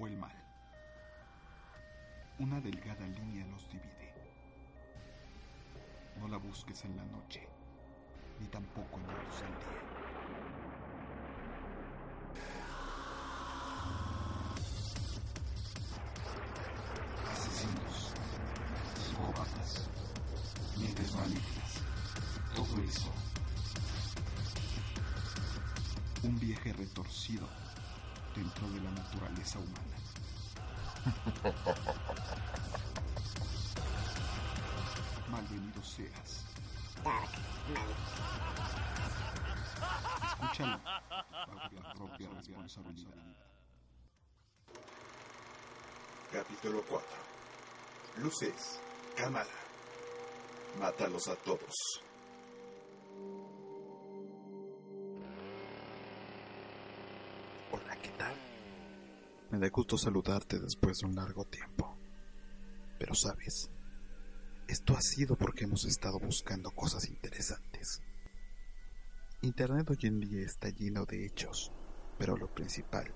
o el mal. Una delgada línea los divide. No la busques en la noche, ni tampoco en la luz del día. Asesinos, psicópatas, mentes malignas, todo eso. Un viaje retorcido dentro de la naturaleza humana. Malvenido seas. Dark. Escúchalo la propia responsabilidad. Capítulo 4. Luces. Cámara. Mátalos a todos. Me da gusto saludarte después de un largo tiempo. Pero sabes, esto ha sido porque hemos estado buscando cosas interesantes. Internet hoy en día está lleno de hechos, pero lo principal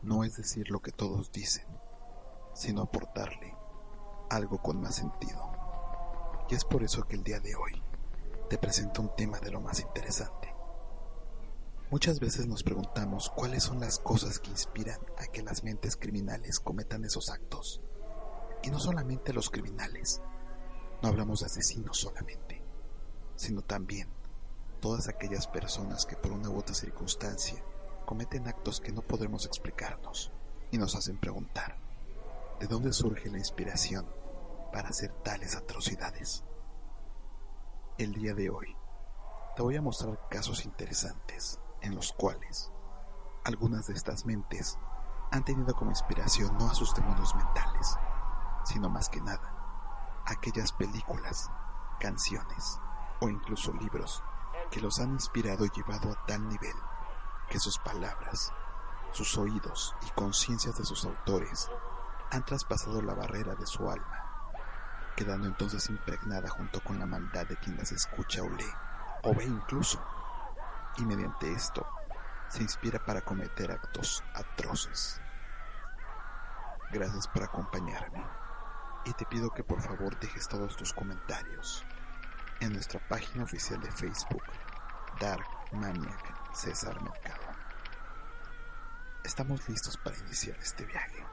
no es decir lo que todos dicen, sino aportarle algo con más sentido. Y es por eso que el día de hoy te presento un tema de lo más interesante. Muchas veces nos preguntamos cuáles son las cosas que inspiran a que las mentes criminales cometan esos actos. Y no solamente los criminales, no hablamos de asesinos solamente, sino también todas aquellas personas que por una u otra circunstancia cometen actos que no podremos explicarnos y nos hacen preguntar, ¿de dónde surge la inspiración para hacer tales atrocidades? El día de hoy te voy a mostrar casos interesantes en los cuales algunas de estas mentes han tenido como inspiración no a sus demonios mentales, sino más que nada aquellas películas, canciones o incluso libros que los han inspirado y llevado a tal nivel que sus palabras, sus oídos y conciencias de sus autores han traspasado la barrera de su alma, quedando entonces impregnada junto con la maldad de quien las escucha o lee, o ve incluso, y mediante esto se inspira para cometer actos atroces. Gracias por acompañarme y te pido que por favor dejes todos tus comentarios en nuestra página oficial de Facebook, Dark Maniac César Mercado. Estamos listos para iniciar este viaje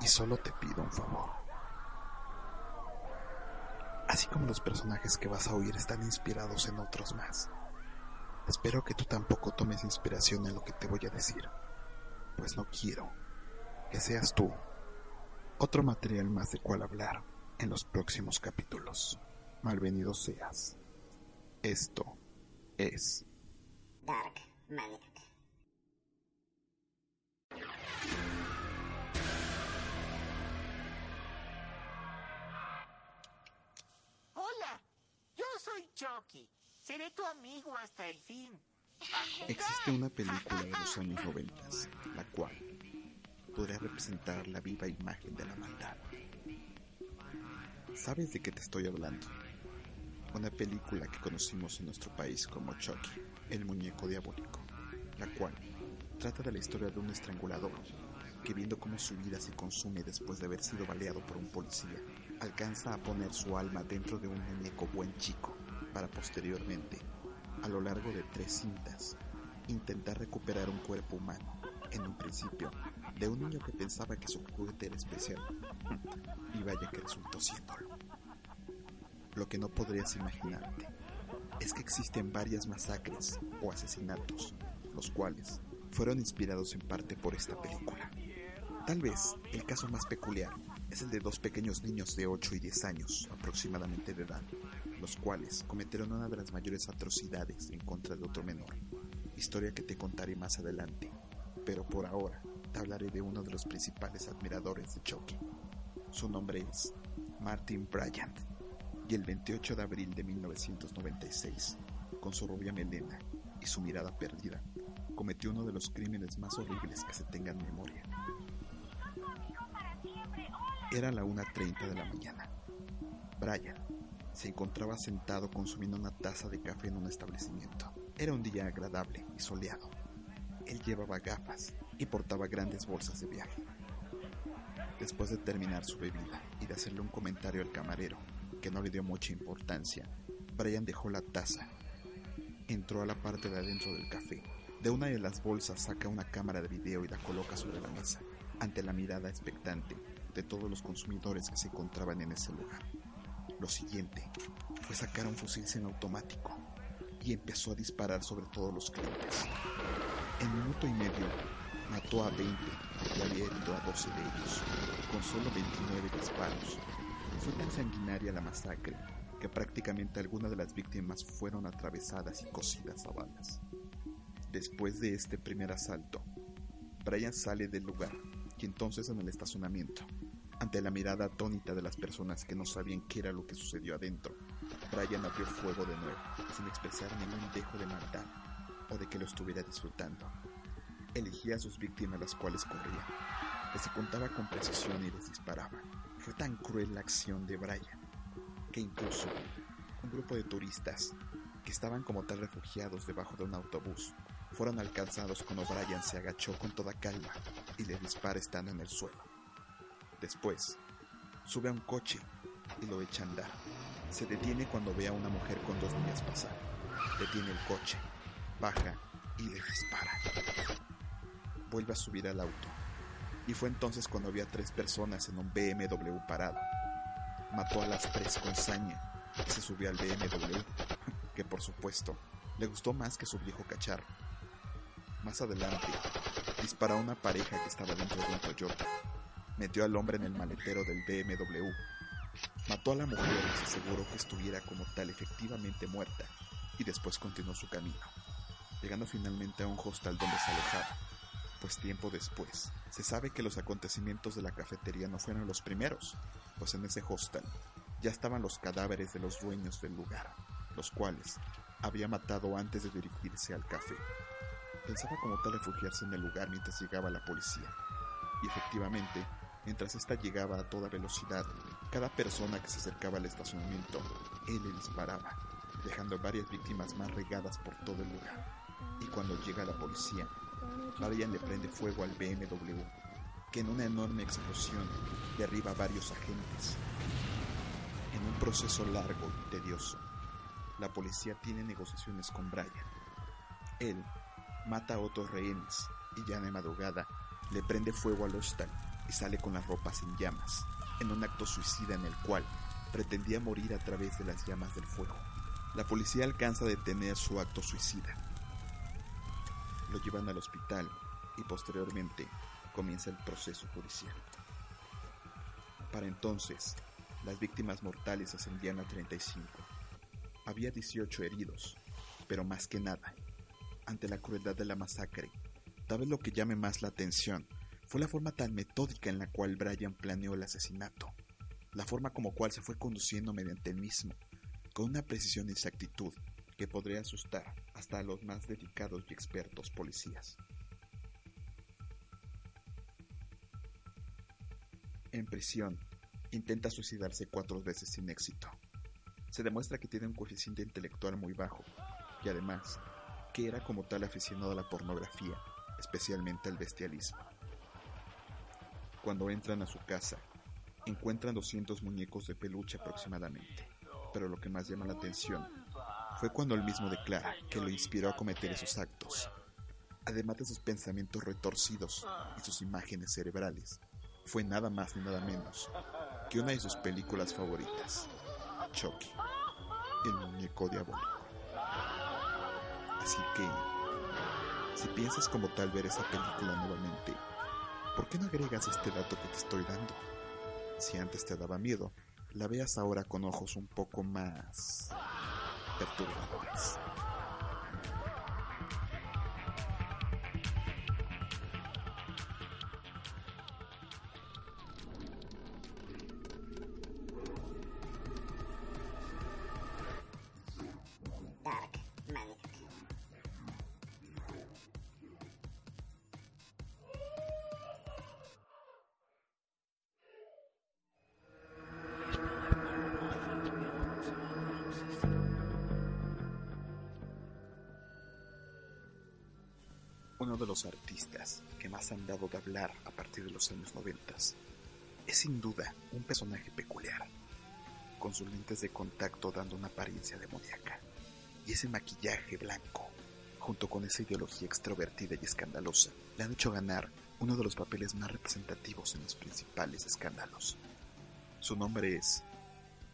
y solo te pido un favor. Así como los personajes que vas a oír están inspirados en otros más, espero que tú tampoco tomes inspiración en lo que te voy a decir, pues no quiero que seas tú otro material más de cual hablar en los próximos capítulos. Malvenido seas. Esto es Dark Maniac. Hola, yo soy Chucky. Seré tu amigo hasta el fin. Existe una película de los años 90, la cual podría representar la viva imagen de la maldad. ¿Sabes de qué te estoy hablando? Una película que conocimos en nuestro país como Chucky, el muñeco diabólico, la cual trata de la historia de un estrangulador que viendo cómo su vida se consume después de haber sido baleado por un policía, alcanza a poner su alma dentro de un muñeco buen chico para posteriormente, a lo largo de tres cintas, intentar recuperar un cuerpo humano, en un principio, de un niño que pensaba que su juguete era especial. Y vaya que resultó siéndolo. Lo que no podrías imaginarte es que existen varias masacres o asesinatos, los cuales fueron inspirados en parte por esta película. Tal vez el caso más peculiar es el de dos pequeños niños de 8 y 10 años aproximadamente de edad, los cuales cometieron una de las mayores atrocidades en contra de otro menor, historia que te contaré más adelante, pero por ahora te hablaré de uno de los principales admiradores de Chucky. Su nombre es Martin Bryant, y el 28 de abril de 1996, con su rubia melena y su mirada perdida, cometió uno de los crímenes más horribles que se tenga en memoria. Era la 1.30 de la mañana. Brian se encontraba sentado consumiendo una taza de café en un establecimiento. Era un día agradable y soleado. Él llevaba gafas y portaba grandes bolsas de viaje. Después de terminar su bebida y de hacerle un comentario al camarero, que no le dio mucha importancia, Brian dejó la taza. Entró a la parte de adentro del café. De una de las bolsas saca una cámara de video y la coloca sobre la mesa, ante la mirada expectante de todos los consumidores que se encontraban en ese lugar. Lo siguiente fue sacar un fusil semiautomático y empezó a disparar sobre todos los clientes. En minuto y medio mató a 20 y había herido a 12 de ellos, con solo 29 disparos. Fue tan sanguinaria la masacre que prácticamente algunas de las víctimas fueron atravesadas y cosidas a balas. Después de este primer asalto, Brian sale del lugar y entonces en el estacionamiento ante la mirada atónita de las personas que no sabían qué era lo que sucedió adentro, Brian abrió fuego de nuevo, sin expresar ningún dejo de maldad o de que lo estuviera disfrutando. Elegía a sus víctimas las cuales corría, les contaba con precisión y les disparaba. Fue tan cruel la acción de Brian que incluso un grupo de turistas que estaban como tal refugiados debajo de un autobús fueron alcanzados cuando Brian se agachó con toda calma y le dispara estando en el suelo. Después, sube a un coche y lo echa a andar. Se detiene cuando ve a una mujer con dos niñas pasar. Detiene el coche, baja y le dispara. Vuelve a subir al auto. Y fue entonces cuando había tres personas en un BMW parado. Mató a las tres con saña y se subió al BMW, que por supuesto le gustó más que su viejo cacharro. Más adelante, disparó a una pareja que estaba dentro de un Toyota metió al hombre en el maletero del BMW, mató a la mujer y se aseguró que estuviera como tal efectivamente muerta, y después continuó su camino, llegando finalmente a un hostal donde se alojaba, pues tiempo después se sabe que los acontecimientos de la cafetería no fueron los primeros, pues en ese hostal ya estaban los cadáveres de los dueños del lugar, los cuales había matado antes de dirigirse al café. Pensaba como tal refugiarse en el lugar mientras llegaba la policía, y efectivamente Mientras ésta llegaba a toda velocidad, cada persona que se acercaba al estacionamiento, él le disparaba, dejando varias víctimas más regadas por todo el lugar. Y cuando llega la policía, Marian le prende fuego al BMW, que en una enorme explosión derriba a varios agentes. En un proceso largo y tedioso, la policía tiene negociaciones con Brian. Él mata a otros rehenes y ya de madrugada le prende fuego al hostal y sale con las ropas en llamas, en un acto suicida en el cual pretendía morir a través de las llamas del fuego. La policía alcanza a detener su acto suicida. Lo llevan al hospital y posteriormente comienza el proceso judicial. Para entonces, las víctimas mortales ascendían a 35. Había 18 heridos, pero más que nada, ante la crueldad de la masacre, tal vez lo que llame más la atención fue la forma tan metódica en la cual Brian planeó el asesinato, la forma como cual se fue conduciendo mediante el mismo, con una precisión y exactitud que podría asustar hasta a los más dedicados y expertos policías. En prisión, intenta suicidarse cuatro veces sin éxito. Se demuestra que tiene un coeficiente intelectual muy bajo y además que era como tal aficionado a la pornografía, especialmente al bestialismo. Cuando entran a su casa, encuentran 200 muñecos de peluche aproximadamente. Pero lo que más llama la atención fue cuando él mismo declara que lo inspiró a cometer esos actos. Además de sus pensamientos retorcidos y sus imágenes cerebrales, fue nada más ni nada menos que una de sus películas favoritas, Chucky, el muñeco diabólico. Así que, si piensas como tal ver esa película nuevamente, ¿Por qué no agregas este dato que te estoy dando? Si antes te daba miedo, la veas ahora con ojos un poco más perturbadores. Uno de los artistas que más han dado de hablar a partir de los años 90. Es sin duda un personaje peculiar, con sus lentes de contacto dando una apariencia demoníaca, y ese maquillaje blanco, junto con esa ideología extrovertida y escandalosa, le han hecho ganar uno de los papeles más representativos en los principales escándalos. Su nombre es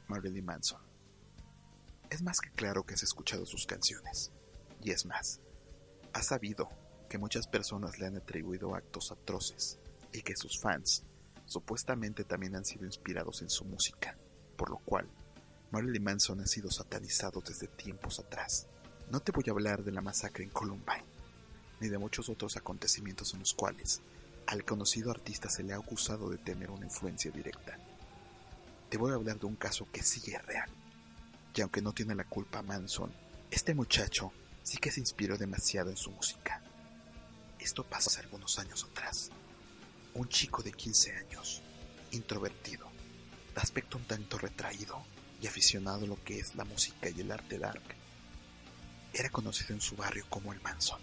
Marilyn Manson. Es más que claro que has escuchado sus canciones, y es más, has sabido que muchas personas le han atribuido actos atroces y que sus fans supuestamente también han sido inspirados en su música, por lo cual Marilyn Manson ha sido satanizado desde tiempos atrás. No te voy a hablar de la masacre en Columbine, ni de muchos otros acontecimientos en los cuales al conocido artista se le ha acusado de tener una influencia directa. Te voy a hablar de un caso que sí es real. Y aunque no tiene la culpa Manson, este muchacho sí que se inspiró demasiado en su música. Esto pasó hace algunos años atrás. Un chico de 15 años, introvertido, de aspecto un tanto retraído y aficionado a lo que es la música y el arte dark, era conocido en su barrio como el Manson.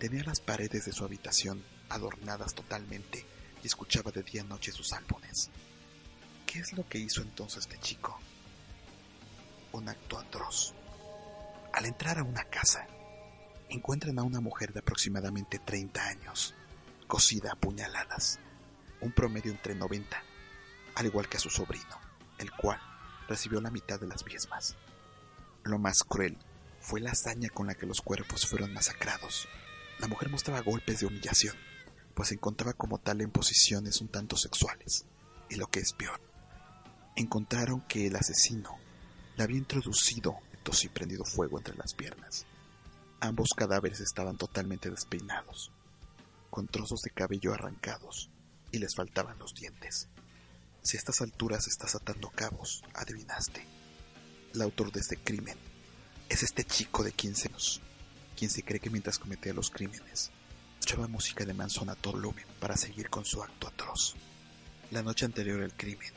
Tenía las paredes de su habitación adornadas totalmente y escuchaba de día a noche sus álbumes. ¿Qué es lo que hizo entonces este chico? Un acto atroz. Al entrar a una casa, encuentran a una mujer de aproximadamente 30 años, cosida a puñaladas, un promedio entre 90, al igual que a su sobrino, el cual recibió la mitad de las mismas. Lo más cruel fue la hazaña con la que los cuerpos fueron masacrados. La mujer mostraba golpes de humillación, pues se encontraba como tal en posiciones un tanto sexuales. Y lo que es peor, encontraron que el asesino le había introducido y prendido fuego entre las piernas. Ambos cadáveres estaban totalmente despeinados, con trozos de cabello arrancados, y les faltaban los dientes. Si a estas alturas estás atando cabos, adivinaste. El autor de este crimen es este chico de 15 años, quien se cree que mientras cometía los crímenes, escuchaba música de Manson a todo volumen para seguir con su acto atroz. La noche anterior al crimen,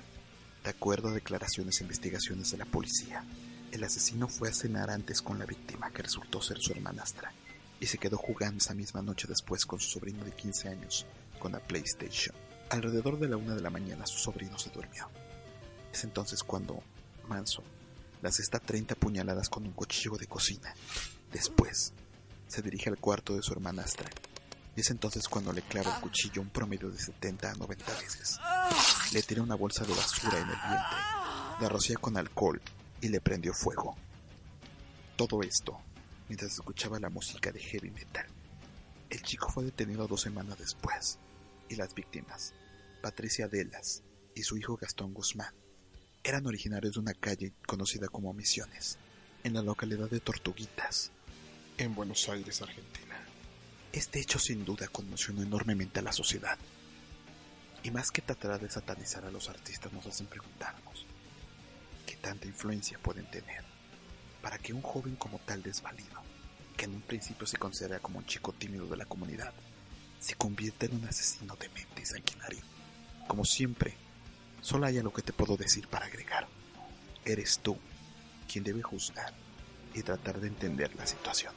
de acuerdo a declaraciones e investigaciones de la policía, el asesino fue a cenar antes con la víctima, que resultó ser su hermanastra, y se quedó jugando esa misma noche después con su sobrino de 15 años con la PlayStation. Alrededor de la una de la mañana su sobrino se durmió. Es entonces cuando Manson le asesta 30 puñaladas con un cuchillo de cocina. Después, se dirige al cuarto de su hermanastra. Y es entonces cuando le clava el cuchillo un promedio de 70 a 90 veces. Le tira una bolsa de basura en el vientre. La rocía con alcohol y le prendió fuego. Todo esto mientras escuchaba la música de heavy metal. El chico fue detenido dos semanas después y las víctimas, Patricia Delas y su hijo Gastón Guzmán, eran originarios de una calle conocida como Misiones, en la localidad de Tortuguitas, en Buenos Aires, Argentina. Este hecho sin duda conmocionó enormemente a la sociedad. Y más que tratar de satanizar a los artistas nos hacen preguntarnos, ¿qué tanta influencia pueden tener para que un joven como tal desvalido, que en un principio se considera como un chico tímido de la comunidad, se convierta en un asesino de mente y sanguinario? Como siempre, solo hay algo que te puedo decir para agregar. Eres tú quien debe juzgar y tratar de entender la situación.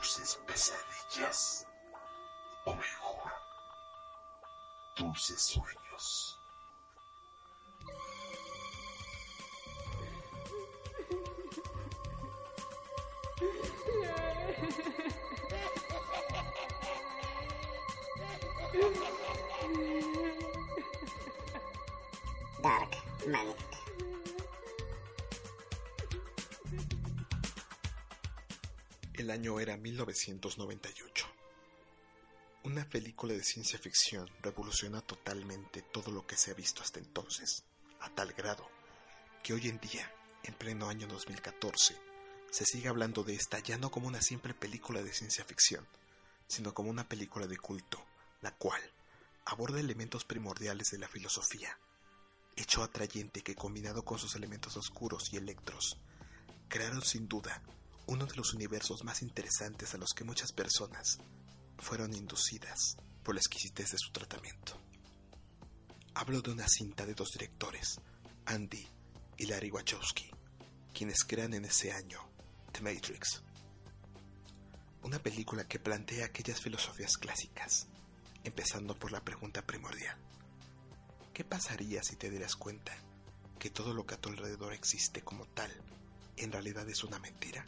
Dulces pesadillas. O mejor, dulces sueños. Dark Manic. El año era 1998. Una película de ciencia ficción revoluciona totalmente todo lo que se ha visto hasta entonces, a tal grado que hoy en día, en pleno año 2014, se sigue hablando de esta ya no como una simple película de ciencia ficción, sino como una película de culto, la cual aborda elementos primordiales de la filosofía, hecho atrayente que combinado con sus elementos oscuros y electros, crearon sin duda uno de los universos más interesantes a los que muchas personas fueron inducidas por la exquisitez de su tratamiento. Hablo de una cinta de dos directores, Andy y Larry Wachowski, quienes crean en ese año The Matrix. Una película que plantea aquellas filosofías clásicas, empezando por la pregunta primordial. ¿Qué pasaría si te dieras cuenta que todo lo que a tu alrededor existe como tal en realidad es una mentira?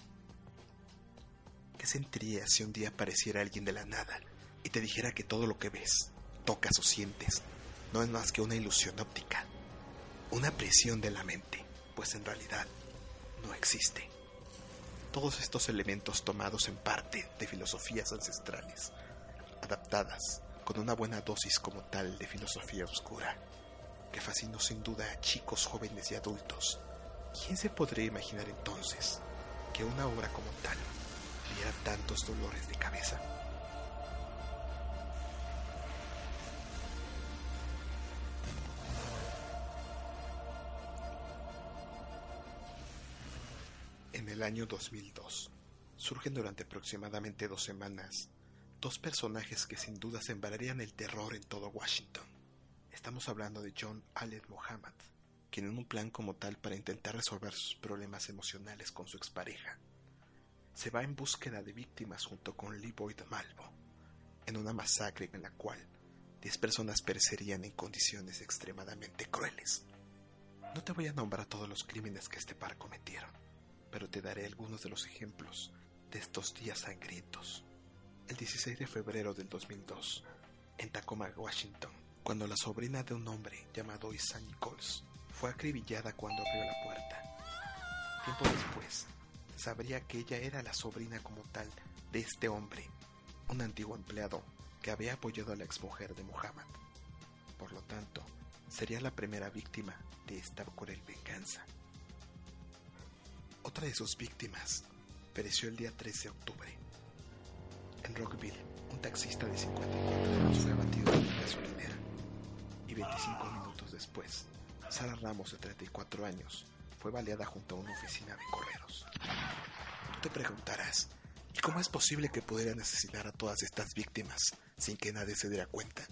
¿Qué sentirías si un día apareciera alguien de la nada y te dijera que todo lo que ves, tocas o sientes no es más que una ilusión óptica? Una prisión de la mente, pues en realidad no existe. Todos estos elementos tomados en parte de filosofías ancestrales, adaptadas con una buena dosis como tal de filosofía oscura, que fascinó sin duda a chicos, jóvenes y adultos. ¿Quién se podría imaginar entonces que una obra como tal tantos dolores de cabeza. En el año 2002, surgen durante aproximadamente dos semanas dos personajes que sin duda sembrarían el terror en todo Washington. Estamos hablando de John Allen Muhammad, quien en un plan como tal para intentar resolver sus problemas emocionales con su expareja, se va en búsqueda de víctimas junto con Lee Boyd Malvo, en una masacre en la cual 10 personas perecerían en condiciones extremadamente crueles. No te voy a nombrar todos los crímenes que este par cometieron, pero te daré algunos de los ejemplos de estos días sangrientos. El 16 de febrero del 2002, en Tacoma, Washington, cuando la sobrina de un hombre llamado Isa Nichols fue acribillada cuando abrió la puerta. Tiempo después, sabría que ella era la sobrina como tal de este hombre, un antiguo empleado que había apoyado a la exmujer de Muhammad. Por lo tanto, sería la primera víctima de esta cruel venganza. Otra de sus víctimas pereció el día 13 de octubre. En Rockville, un taxista de 54 años fue abatido en una gasolinera. Y 25 minutos después, Sara Ramos, de 34 años, fue baleada junto a una oficina de correos. Tú te preguntarás, ¿y cómo es posible que pudieran asesinar a todas estas víctimas sin que nadie se diera cuenta?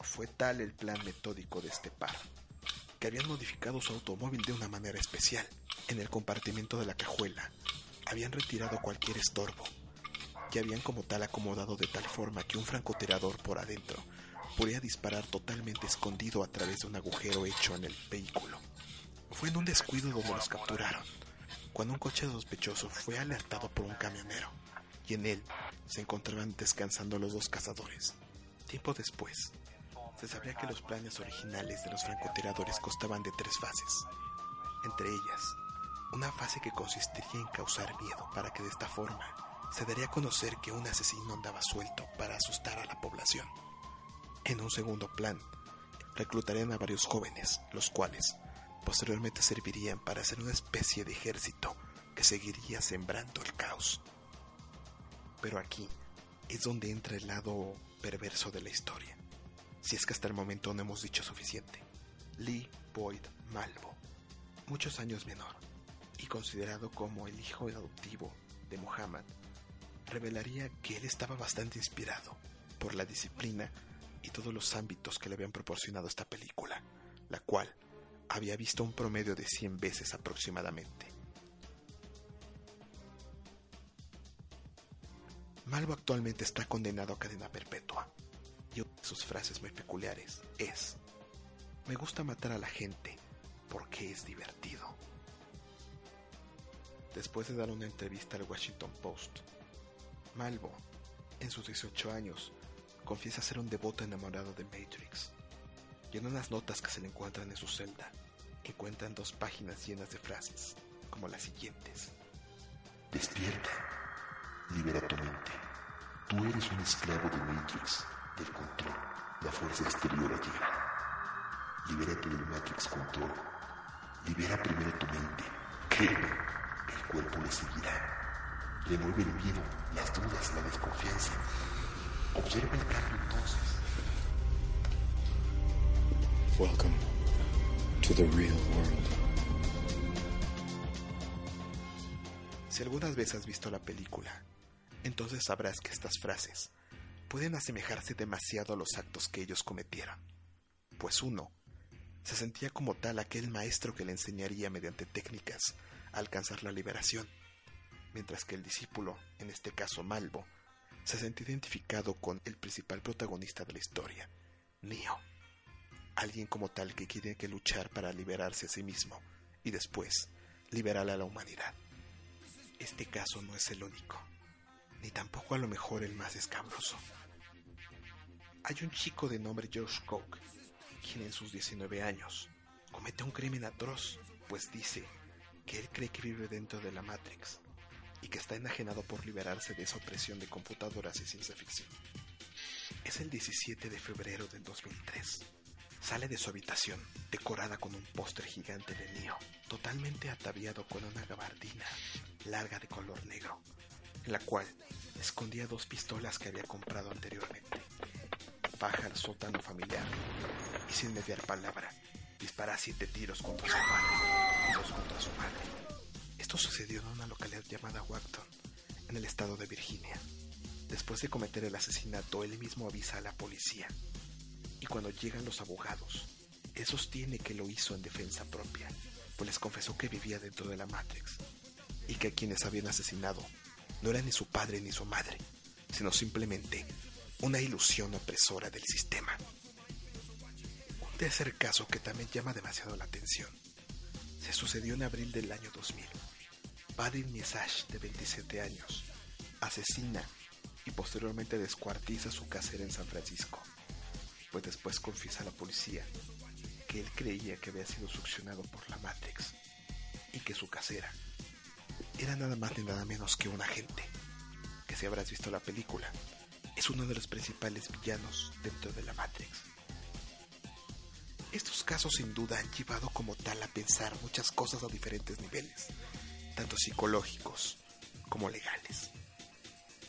Fue tal el plan metódico de este par, que habían modificado su automóvil de una manera especial. En el compartimento de la cajuela habían retirado cualquier estorbo y habían como tal acomodado de tal forma que un francotirador por adentro podía disparar totalmente escondido a través de un agujero hecho en el vehículo. Fue en un descuido donde los capturaron, cuando un coche sospechoso fue alertado por un camionero, y en él se encontraban descansando los dos cazadores. Tiempo después, se sabría que los planes originales de los francotiradores constaban de tres fases, entre ellas, una fase que consistiría en causar miedo para que de esta forma se daría a conocer que un asesino andaba suelto para asustar a la población. En un segundo plan, reclutarían a varios jóvenes, los cuales posteriormente servirían para hacer una especie de ejército que seguiría sembrando el caos. Pero aquí es donde entra el lado perverso de la historia, si es que hasta el momento no hemos dicho suficiente. Lee Boyd Malvo, muchos años menor, y considerado como el hijo adoptivo de Muhammad, revelaría que él estaba bastante inspirado por la disciplina y todos los ámbitos que le habían proporcionado esta película, la cual había visto un promedio de 100 veces aproximadamente. Malvo actualmente está condenado a cadena perpetua y una de sus frases muy peculiares es, me gusta matar a la gente porque es divertido. Después de dar una entrevista al Washington Post, Malvo, en sus 18 años, confiesa ser un devoto enamorado de Matrix. Y en unas notas que se le encuentran en su celda, encuentran dos páginas llenas de frases, como las siguientes. Despierta. Libera tu mente. Tú eres un esclavo de Matrix, del control. La fuerza exterior ha llegado. Libérate del Matrix Control. Libera primero tu mente. Créeme, el cuerpo le seguirá. Le mueve el miedo, las dudas, la desconfianza. Observa el cambio entonces. Welcome to the real world. Si algunas veces has visto la película, entonces sabrás que estas frases pueden asemejarse demasiado a los actos que ellos cometieron. Pues uno, se sentía como tal aquel maestro que le enseñaría mediante técnicas a alcanzar la liberación, mientras que el discípulo, en este caso Malvo, se sentía identificado con el principal protagonista de la historia, Neo. Alguien como tal que tiene que luchar para liberarse a sí mismo y después liberar a la humanidad. Este caso no es el único, ni tampoco a lo mejor el más escabroso. Hay un chico de nombre Josh Coke, quien en sus 19 años comete un crimen atroz, pues dice que él cree que vive dentro de la Matrix y que está enajenado por liberarse de esa opresión de computadoras y ciencia ficción. Es el 17 de febrero del 2003. Sale de su habitación, decorada con un póster gigante de Neo, totalmente ataviado con una gabardina larga de color negro, en la cual escondía dos pistolas que había comprado anteriormente. Baja al sótano familiar y sin mediar palabra, dispara siete tiros contra su padre y dos contra su madre. Esto sucedió en una localidad llamada Wacton, en el estado de Virginia. Después de cometer el asesinato, él mismo avisa a la policía. Y cuando llegan los abogados, él sostiene que lo hizo en defensa propia, pues les confesó que vivía dentro de la Matrix y que a quienes habían asesinado no era ni su padre ni su madre, sino simplemente una ilusión opresora del sistema. Un tercer caso que también llama demasiado la atención se sucedió en abril del año 2000. Paddy Misash, de 27 años, asesina y posteriormente descuartiza su casera en San Francisco, pues después confiesa a la policía que él creía que había sido succionado por la Matrix y que su casera era nada más ni nada menos que un agente, que si habrás visto la película, es uno de los principales villanos dentro de la Matrix. Estos casos sin duda han llevado como tal a pensar muchas cosas a diferentes niveles, tanto psicológicos como legales.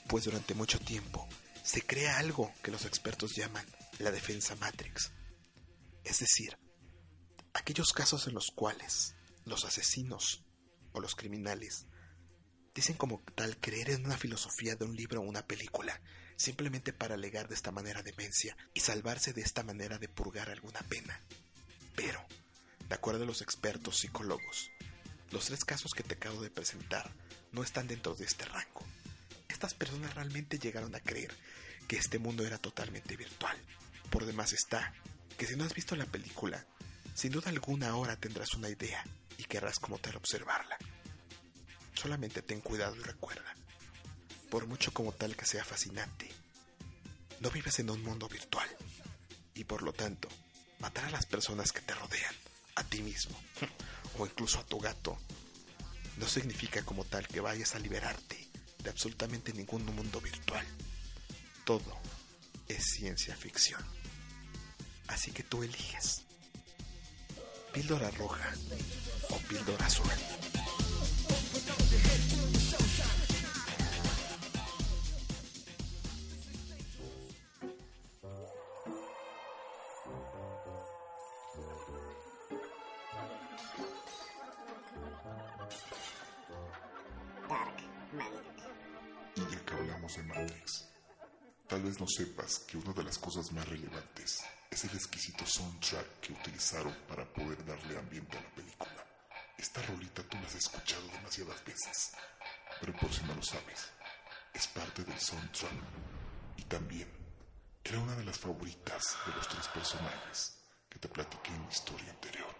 Pues durante mucho tiempo se crea algo que los expertos llaman la defensa Matrix. Es decir, aquellos casos en los cuales los asesinos o los criminales dicen como tal creer en una filosofía de un libro o una película, simplemente para alegar de esta manera demencia y salvarse de esta manera de purgar alguna pena. Pero, de acuerdo a los expertos psicólogos, los tres casos que te acabo de presentar no están dentro de este rango. Estas personas realmente llegaron a creer que este mundo era totalmente virtual. Por demás está que si no has visto la película, sin duda alguna ahora tendrás una idea y querrás como tal observarla. Solamente ten cuidado y recuerda, por mucho como tal que sea fascinante, no vives en un mundo virtual y por lo tanto, matar a las personas que te rodean, a ti mismo o incluso a tu gato, no significa como tal que vayas a liberarte de absolutamente ningún mundo virtual. Todo es ciencia ficción. Así que tú eliges. Píldora roja o píldora azul. Del soundtrack. Y también era una de las favoritas de los tres personajes que te platiqué en mi historia anterior.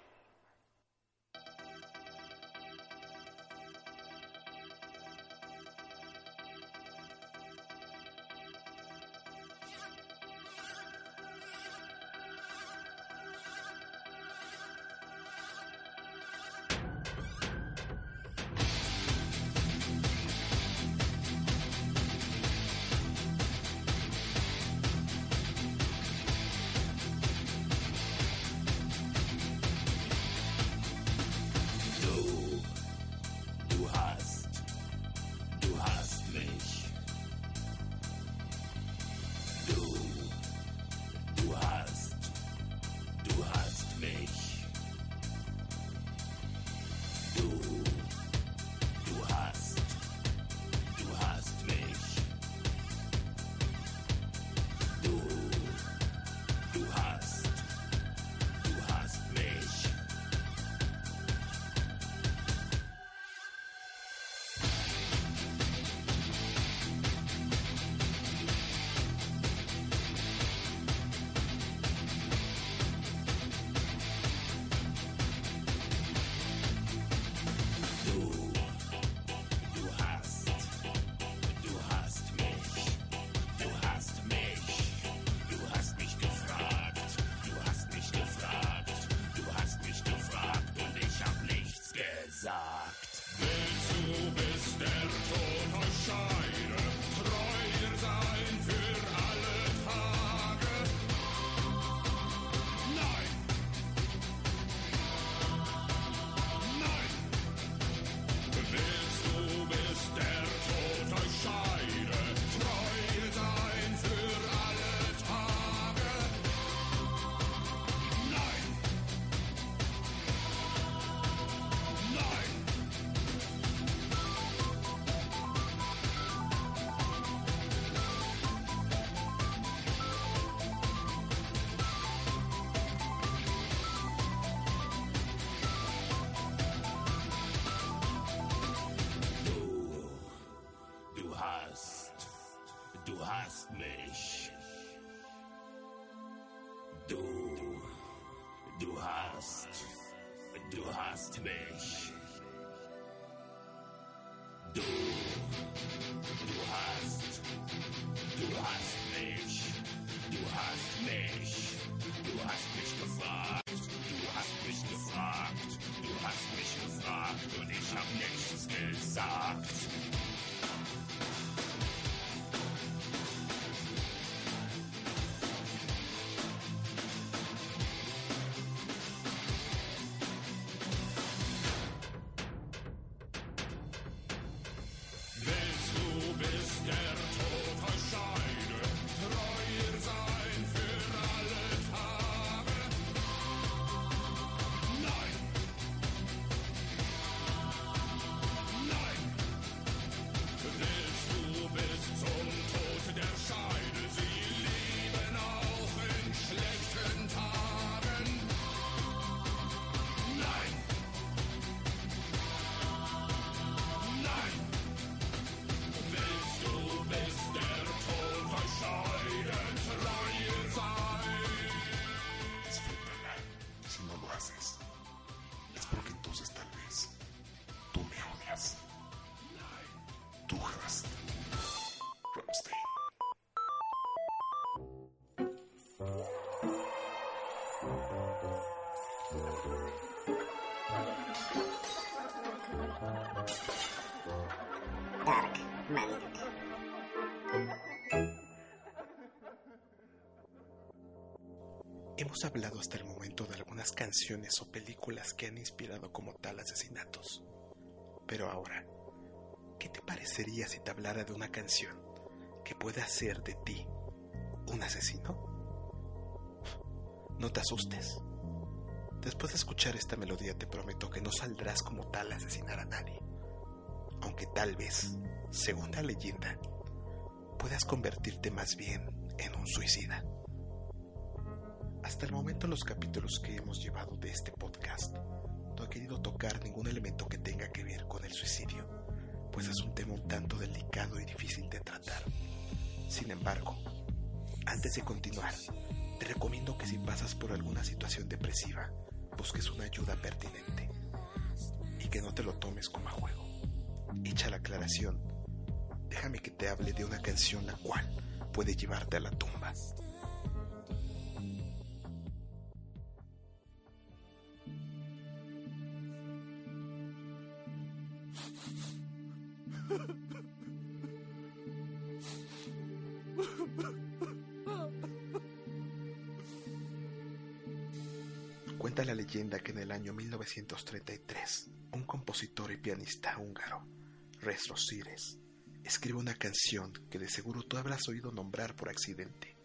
Hemos hablado hasta el momento de algunas canciones o películas que han inspirado como tal asesinatos. Pero ahora, ¿qué te parecería si te hablara de una canción que pueda hacer de ti un asesino? No te asustes. Después de escuchar esta melodía te prometo que no saldrás como tal a asesinar a nadie. Aunque tal vez, según la leyenda, puedas convertirte más bien en un suicida. Hasta el momento en los capítulos que hemos llevado de este podcast, no he querido tocar ningún elemento que tenga que ver con el suicidio, pues es un tema un tanto delicado y difícil de tratar. Sin embargo, antes de continuar, te recomiendo que si pasas por alguna situación depresiva, busques una ayuda pertinente y que no te lo tomes como a juego. Hecha la aclaración, déjame que te hable de una canción la cual puede llevarte a la tumba. Cuenta la leyenda que en el año 1933, un compositor y pianista húngaro, Resro Sires, escribe una canción que de seguro tú habrás oído nombrar por accidente.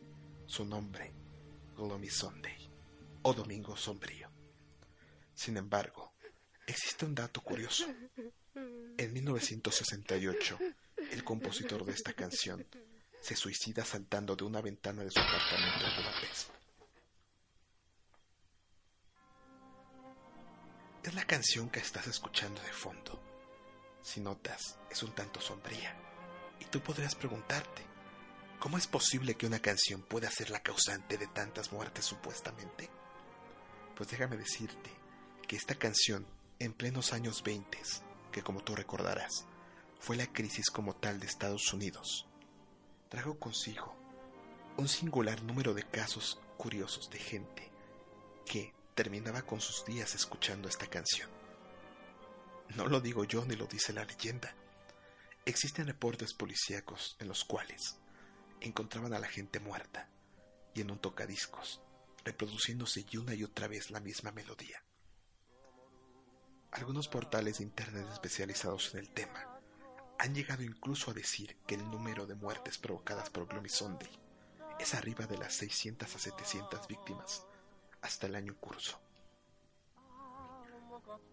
Su nombre, Gloomy Sunday, o Domingo Sombrío. Sin embargo, existe un dato curioso. En 1968, el compositor de esta canción se suicida saltando de una ventana de su apartamento en Budapest. Es la canción que estás escuchando de fondo. Si notas, es un tanto sombría. Y tú podrías preguntarte, ¿cómo es posible que una canción pueda ser la causante de tantas muertes supuestamente? Pues déjame decirte que esta canción, en plenos años 20, que como tú recordarás, fue la crisis como tal de Estados Unidos, trajo consigo un singular número de casos curiosos de gente que terminaba con sus días escuchando esta canción. No lo digo yo ni lo dice la leyenda. Existen reportes policíacos en los cuales encontraban a la gente muerta y en un tocadiscos, reproduciéndose y una y otra vez la misma melodía. Algunos portales de internet especializados en el tema han llegado incluso a decir que el número de muertes provocadas por Gloomy es arriba de las 600 a 700 víctimas hasta el año curso.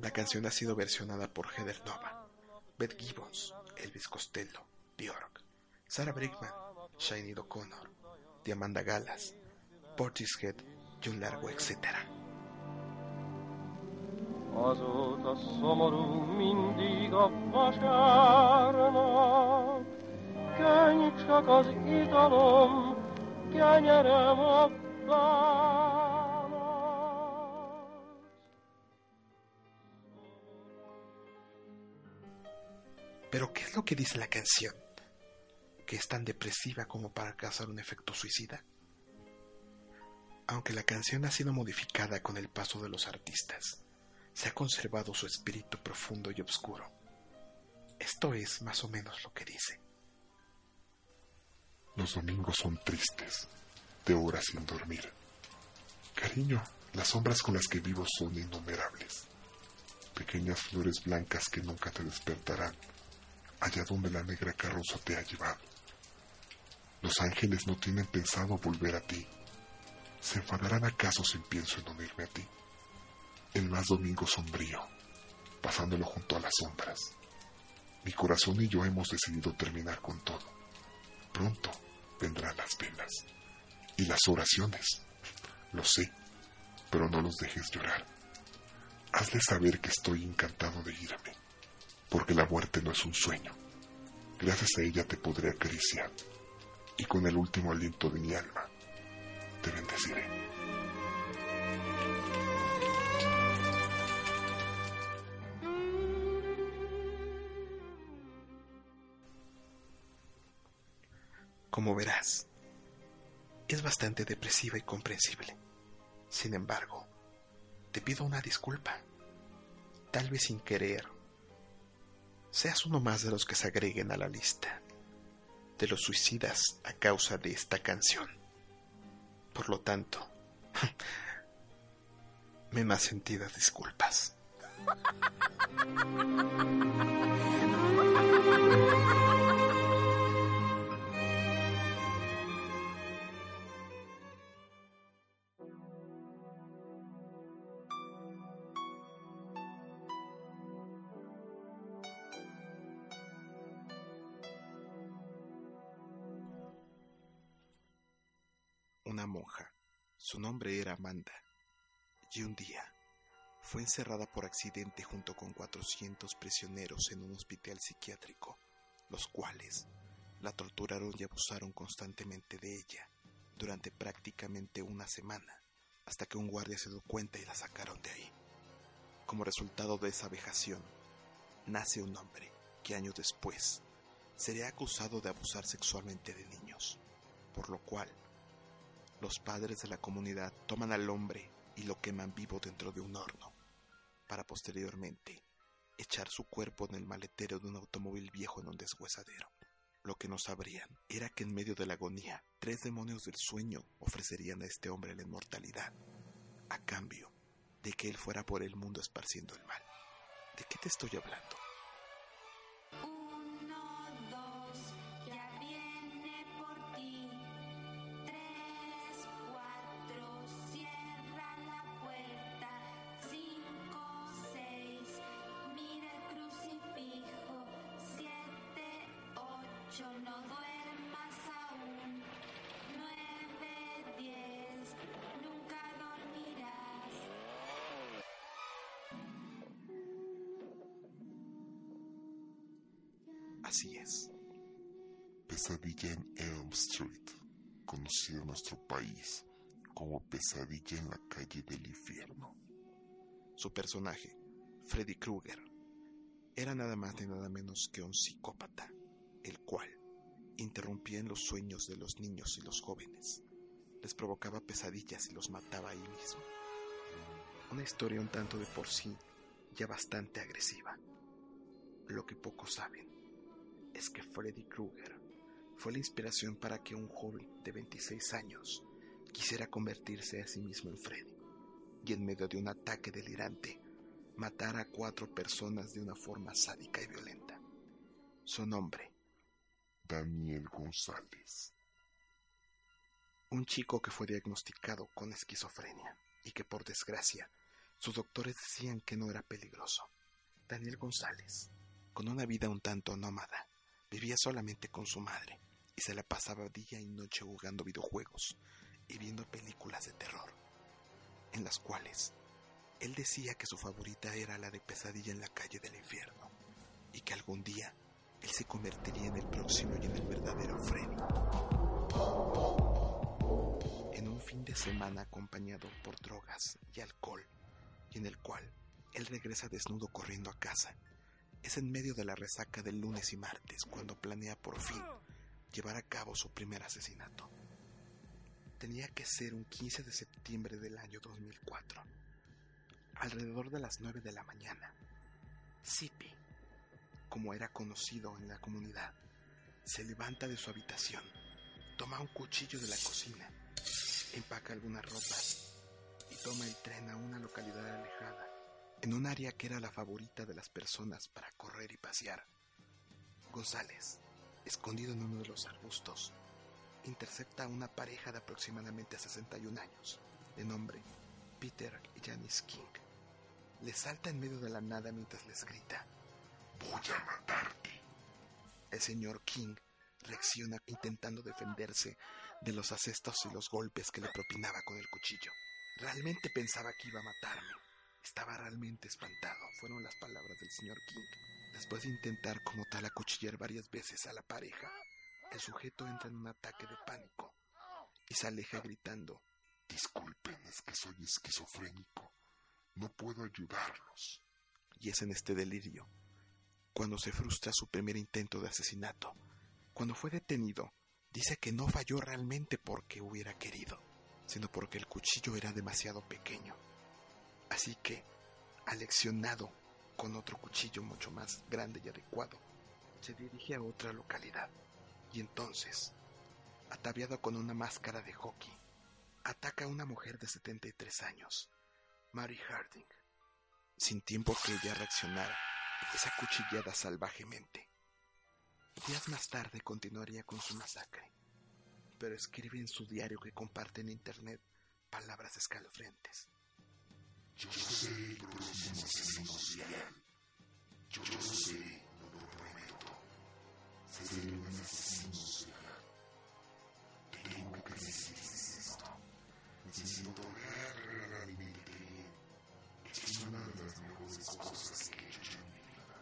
La canción ha sido versionada por Heather Nova, Beth Gibbons, Elvis Costello, Bjork, Sarah Brigman, Shiny O'Connor, Diamanda Galas, Portishead y un largo etcétera. Pero ¿qué es lo que dice la canción? ¿Que es tan depresiva como para causar un efecto suicida? Aunque la canción ha sido modificada con el paso de los artistas, se ha conservado su espíritu profundo y oscuro. Esto es más o menos lo que dice. Los domingos son tristes, de horas sin dormir. Cariño, las sombras con las que vivo son innumerables. Pequeñas flores blancas que nunca te despertarán, allá donde la negra carroza te ha llevado. Los ángeles no tienen pensado volver a ti. ¿Se enfadarán acaso si pienso en unirme a ti? El más domingo sombrío, pasándolo junto a las sombras. Mi corazón y yo hemos decidido terminar con todo. Pronto vendrán las penas y las oraciones. Lo sé, pero no los dejes llorar. Hazle saber que estoy encantado de irme, porque la muerte no es un sueño. Gracias a ella te podré acariciar y con el último aliento de mi alma te bendeciré. Como verás, es bastante depresiva y comprensible. Sin embargo, te pido una disculpa. Tal vez sin querer, seas uno más de los que se agreguen a la lista de los suicidas a causa de esta canción. Por lo tanto, me más sentidas disculpas. Una monja, su nombre era Amanda, y un día fue encerrada por accidente junto con 400 prisioneros en un hospital psiquiátrico, los cuales la torturaron y abusaron constantemente de ella durante prácticamente una semana, hasta que un guardia se dio cuenta y la sacaron de ahí. Como resultado de esa vejación, nace un hombre que años después sería acusado de abusar sexualmente de niños, por lo cual los padres de la comunidad toman al hombre y lo queman vivo dentro de un horno, para posteriormente echar su cuerpo en el maletero de un automóvil viejo en un deshuesadero. Lo que no sabrían era que en medio de la agonía, tres demonios del sueño ofrecerían a este hombre la inmortalidad, a cambio de que él fuera por el mundo esparciendo el mal. ¿De qué te estoy hablando? En la calle del infierno. Su personaje, Freddy Krueger, era nada más ni nada menos que un psicópata, el cual interrumpía en los sueños de los niños y los jóvenes, les provocaba pesadillas y los mataba ahí mismo. Una historia un tanto de por sí ya bastante agresiva. Lo que pocos saben es que Freddy Krueger fue la inspiración para que un joven de 26 años quisiera convertirse a sí mismo en Freddy y en medio de un ataque delirante matara a cuatro personas de una forma sádica y violenta. Su nombre, Daniel González. un chico que fue diagnosticado con esquizofrenia y que por desgracia sus doctores decían que no era peligroso. Daniel González, con una vida un tanto nómada, vivía solamente con su madre y se la pasaba día y noche jugando videojuegos viendo películas de terror, en las cuales él decía que su favorita era la de Pesadilla en la calle del infierno y que algún día él se convertiría en el próximo y en el verdadero Freddy. En un fin de semana acompañado por drogas y alcohol, y en el cual él regresa desnudo corriendo a casa. Es en medio de la resaca del lunes y martes cuando planea por fin llevar a cabo su primer asesinato. Tenía que ser un 15 de septiembre del año 2004, alrededor de las 9 de la mañana. Zippy, como era conocido en la comunidad, se levanta de su habitación, toma un cuchillo de la cocina, empaca algunas ropas y toma el tren a una localidad alejada, en un área que era la favorita de las personas para correr y pasear. González, escondido en uno de los arbustos, intercepta a una pareja de aproximadamente 61 años, de nombre Peter y Janice King. Le salta en medio de la nada mientras les grita, Voy a matarte. El señor King reacciona intentando defenderse de los asestos y los golpes que le propinaba con el cuchillo. Realmente pensaba que iba a matarme. Estaba realmente espantado, fueron las palabras del señor King. Después de intentar como tal acuchillar varias veces a la pareja, el sujeto entra en un ataque de pánico y se aleja gritando, Disculpen, es que soy esquizofrénico. No puedo ayudarlos. y es en este delirio cuando se frustra su primer intento de asesinato. Cuando fue detenido, dice que no falló realmente porque hubiera querido, sino porque el cuchillo era demasiado pequeño. Así que, aleccionado con otro cuchillo mucho más grande y adecuado, se dirige a otra localidad. Y entonces, ataviado con una máscara de hockey, ataca a una mujer de 73 años, Mary Harding. Sin tiempo que ella reaccionara, es acuchillada salvajemente. Días más tarde continuaría con su masacre, pero escribe en su diario que comparte en internet palabras escalofriantes. Yo. Yo. Tengo que esto. Necesito. Es una de las mejores cosas que he hecho en mi vida.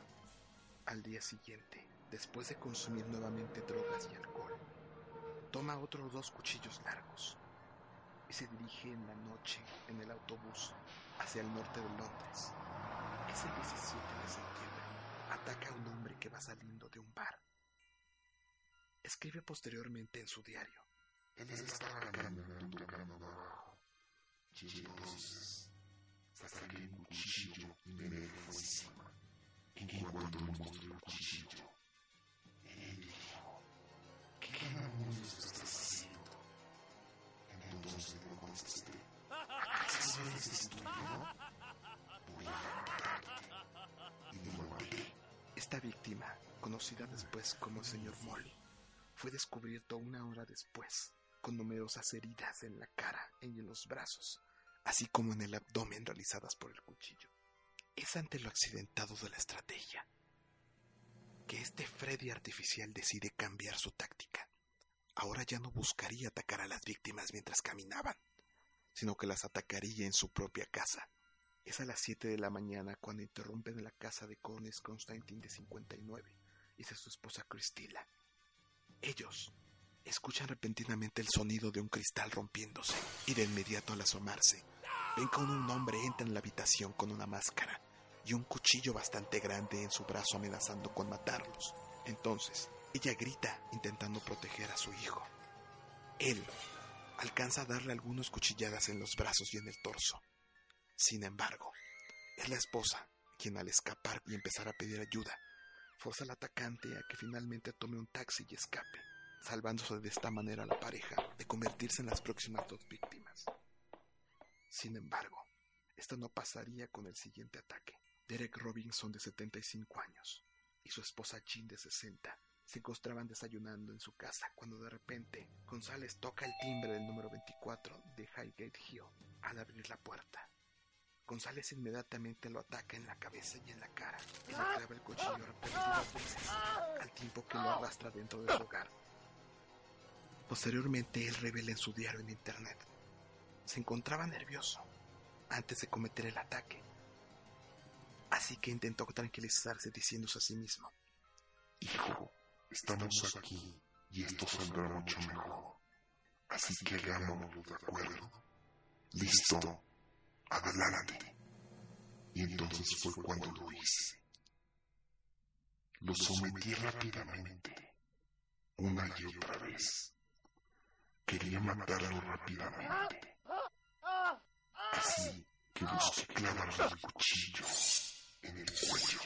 Al día siguiente, después de consumir nuevamente drogas y alcohol, toma otros dos cuchillos largos y se dirige en la noche en el autobús hacia el norte de Londres. Ese 17 de septiembre ataca a un hombre que va saliendo de un bar. Escribe posteriormente en su diario. Él estaba caminando camino abajo. Y entonces saqué un cuchillo y me le fue encima. En cuanto me mostró el cuchillo, él dijo, ¿qué demonios estás haciendo? Entonces le contesté, ¿acaso eres estúpido? Voy a matarte. Y lo maté. Esta víctima, conocida después como el señor Molly, fue descubierto una hora después, con numerosas heridas en la cara y en los brazos, así como en el abdomen realizadas por el cuchillo. Es ante lo accidentado de la estrategia que este Freddy artificial decide cambiar su táctica. Ahora ya no buscaría atacar a las víctimas mientras caminaban, sino que las atacaría en su propia casa. Es a las 7 de la mañana cuando interrumpen la casa de Cones Constantine de 59 y de su esposa Cristila. Ellos escuchan repentinamente el sonido de un cristal rompiéndose y de inmediato al asomarse ven como un hombre entra en la habitación con una máscara y un cuchillo bastante grande en su brazo amenazando con matarlos. Entonces, ella grita intentando proteger a su hijo. Él alcanza a darle algunas cuchilladas en los brazos y en el torso. Sin embargo, es la esposa quien al escapar y empezar a pedir ayuda, forza al atacante a que finalmente tome un taxi y escape, salvándose de esta manera a la pareja de convertirse en las próximas dos víctimas. Sin embargo, esto no pasaría con el siguiente ataque. Derek Robinson, de 75 años, y su esposa Jean, de 60, se encontraban desayunando en su casa cuando de repente González toca el timbre del número 24 de Highgate Hill al abrir la puerta. González inmediatamente lo ataca en la cabeza y en la cara y le clava el cuchillo repetidas veces al tiempo que lo arrastra dentro de su hogar. Posteriormente él revela en su diario en internet. Se encontraba nervioso antes de cometer el ataque. Así que intentó tranquilizarse diciéndose a sí mismo, Hijo, estamos aquí y esto saldrá mucho mejor. Así que hagámoslo de acuerdo. Listo, adelante. Y entonces fue cuando lo hice. Lo sometí rápidamente, una y otra vez. Quería matarlo rápidamente. Así que busqué clavarle el cuchillo en el cuello.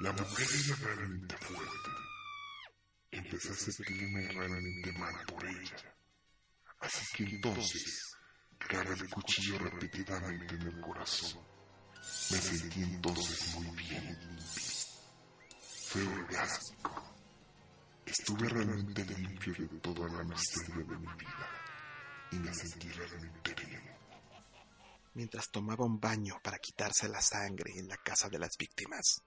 La mujer era realmente fuerte. Empecé a sentirme realmente mal por ella. Así que entonces el cuchillo repetidamente en el corazón. Me sentí entonces muy bien y limpio. Fue. Estuve realmente limpio de toda la miseria de mi vida. Y me sentí realmente bien. Mientras tomaba un baño para quitarse la sangre en la casa de las víctimas,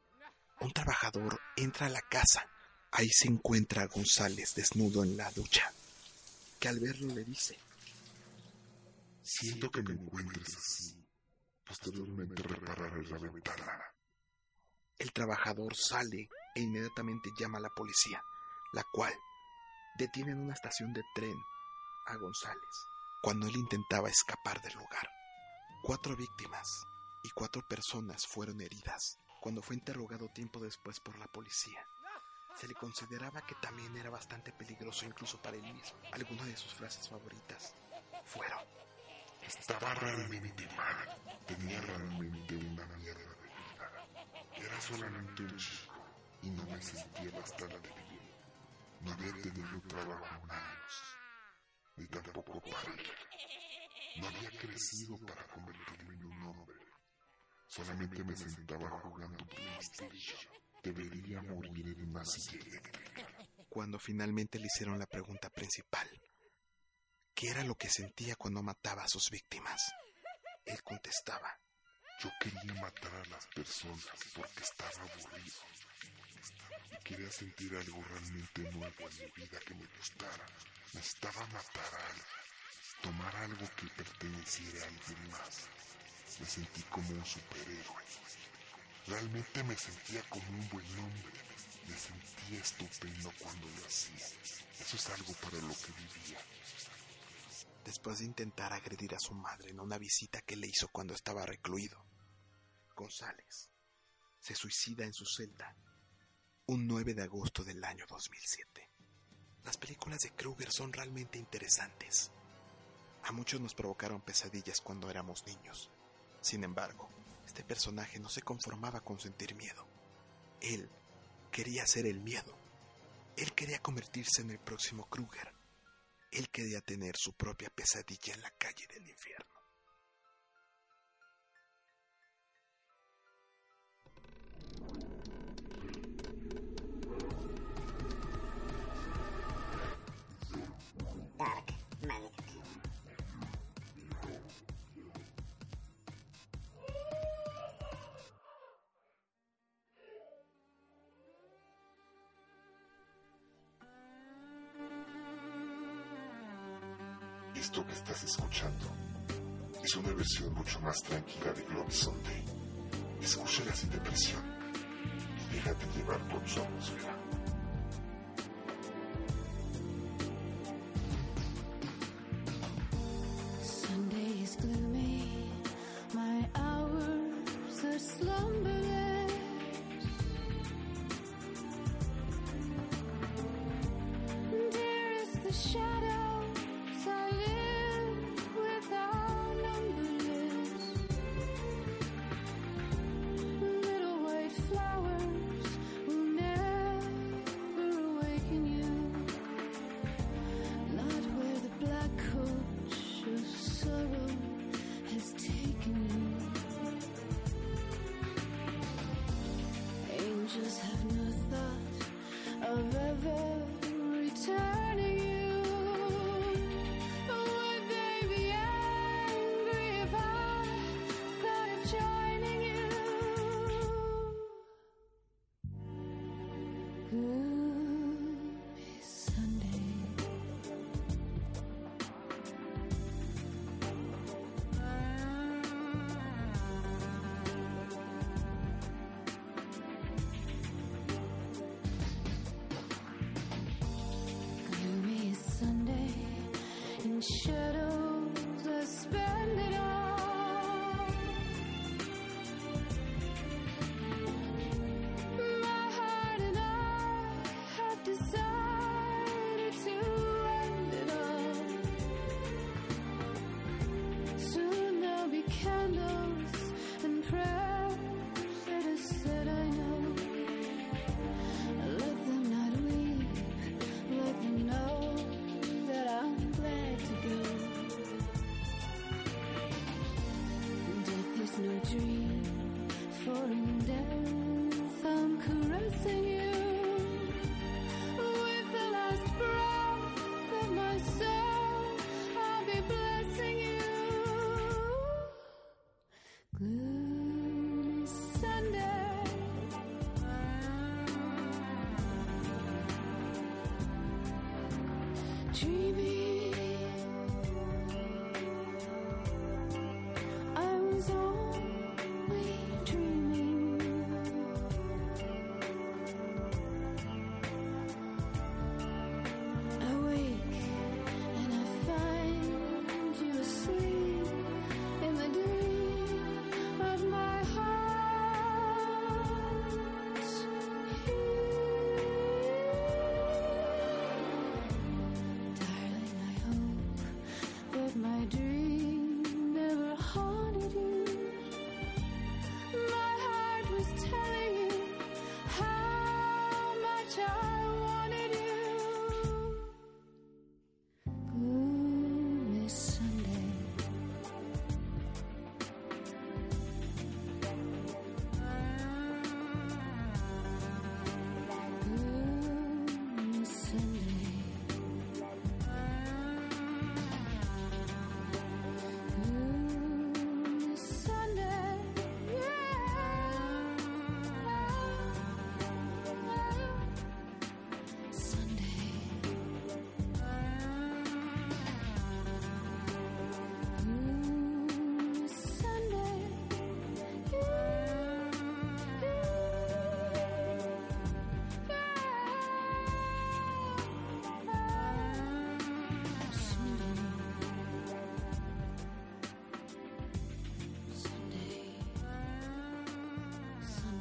un trabajador entra a la casa. Ahí se encuentra a González desnudo en la ducha, que al verlo le dice, Siento que me encuentres así. Posteriormente repararé la ventana. El trabajador sale e inmediatamente llama a la policía, la cual detiene en una estación de tren a González cuando él intentaba escapar del lugar. Cuatro víctimas y cuatro personas fueron heridas cuando fue interrogado tiempo después por la policía. Se le consideraba que también era bastante peligroso incluso para él mismo. Algunas de sus frases favoritas fueron Estaba realmente mal. Tenía realmente una mierda de vida. Era solamente un chico y no me sentía bastante bien. No había tenido trabajo en años, ni tampoco pareja. No había crecido para convertirme en un hombre. Solamente me sentaba jugando PlayStation. Debería morir en una silla eléctrica. cuando finalmente le hicieron la pregunta principal. ¿Qué era lo que sentía cuando mataba a sus víctimas? Él contestaba, Yo quería matar a las personas porque estaba aburrido. Y quería sentir algo realmente nuevo en mi vida que me gustara. Necesitaba matar a alguien. Tomar algo que perteneciera a alguien más. Me sentí como un superhéroe. Realmente me sentía como un buen hombre. Me sentía estupendo cuando lo hacía. Eso es algo para lo que vivía. Después de intentar agredir a su madre en una visita que le hizo cuando estaba recluido. González se suicida en su celda un 9 de agosto del año 2007. Las películas de Kruger son realmente interesantes. A muchos nos provocaron pesadillas cuando éramos niños. Sin embargo, este personaje no se conformaba con sentir miedo. Él quería ser el miedo. Él quería convertirse en el próximo Kruger. Él quería tener su propia pesadilla en la calle del infierno. Es una versión mucho más tranquila de Glory Sunday. Escúchala sin depresión y déjate llevar por su atmósfera. sure.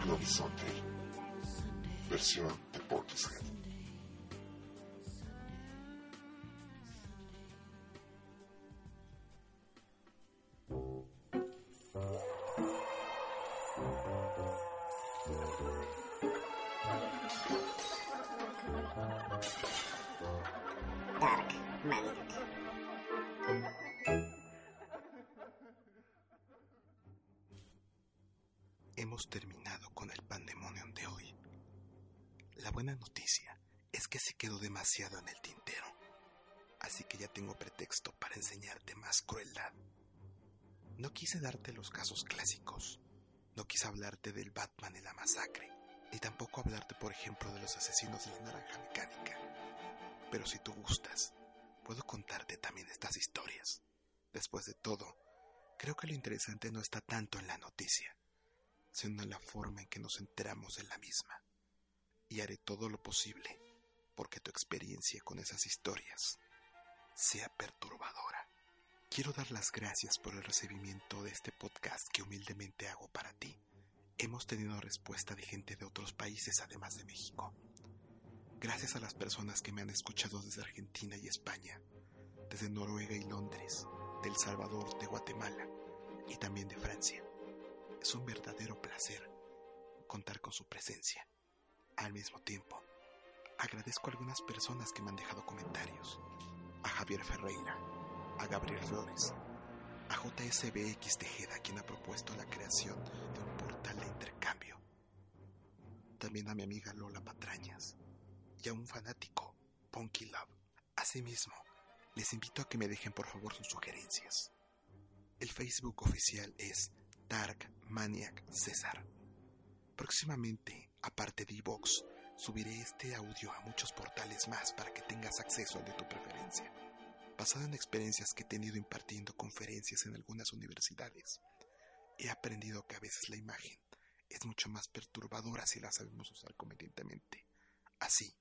Bloody Sunday. Versión de Portishead. Dark Magic. Hemos terminado buena noticia es que se quedó demasiado en el tintero, así que ya tengo pretexto para enseñarte más crueldad. No quise darte los casos clásicos, no quise hablarte del Batman y la masacre, ni tampoco hablarte, por ejemplo, de los asesinos de la naranja mecánica. Pero si tú gustas, puedo contarte también estas historias. Después de todo, creo que lo interesante no está tanto en la noticia, sino en la forma en que nos enteramos de la misma. Y haré todo lo posible porque tu experiencia con esas historias sea perturbadora. Quiero dar las gracias por el recibimiento de este podcast que humildemente hago para ti. Hemos tenido respuesta de gente de otros países además de México. Gracias a las personas que me han escuchado desde Argentina y España, desde Noruega y Londres, de El Salvador, de Guatemala y también de Francia. Es un verdadero placer contar con su presencia. Al mismo tiempo, agradezco a algunas personas que me han dejado comentarios. A Javier Ferreira, a Gabriel Flores, a JSBX Tejeda, quien ha propuesto la creación de un portal de intercambio. También a mi amiga Lola Patrañas y a un fanático, Punky Love. Asimismo, les invito a que me dejen por favor sus sugerencias. El Facebook oficial es Dark Maniac César. Próximamente, aparte de Evox, subiré este audio a muchos portales más para que tengas acceso al de tu preferencia. Basado en experiencias que he tenido impartiendo conferencias en algunas universidades, he aprendido que a veces la imagen es mucho más perturbadora si la sabemos usar convenientemente. Así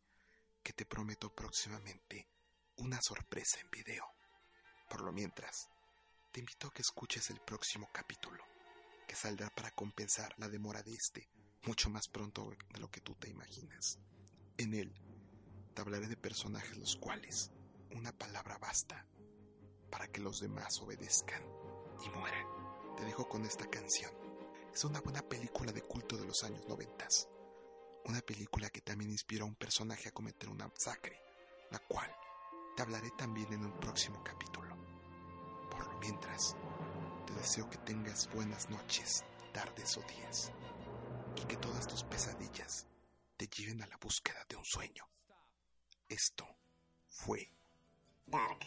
que te prometo próximamente una sorpresa en video. Por lo mientras, te invito a que escuches el próximo capítulo, que saldrá para compensar la demora de este, mucho más pronto de lo que tú te imaginas. En él, te hablaré de personajes los cuales una palabra basta para que los demás obedezcan y mueran. Te dejo con esta canción. Es una buena película de culto de los años noventas. Una película que también inspiró a un personaje a cometer una masacre, la cual te hablaré también en un próximo capítulo. Por lo mientras, te deseo que tengas buenas noches, tardes o días, y que todas tus pesadillas te lleven a la búsqueda de un sueño. Esto fue Dark.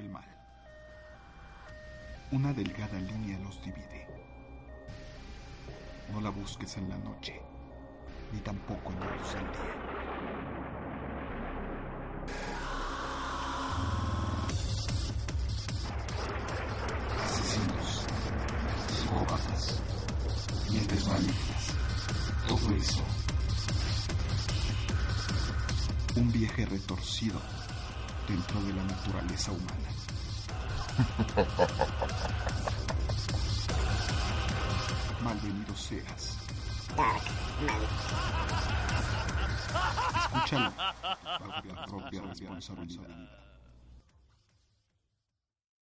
El mal. Una delgada línea los divide. No la busques en la noche, ni tampoco en la luz del día. Asesinos, psicópatas, mentes malignas, todo eso. Un viaje retorcido dentro de la naturaleza humana. Malvenido seas Dark. Escúchalo propia responsabilidad.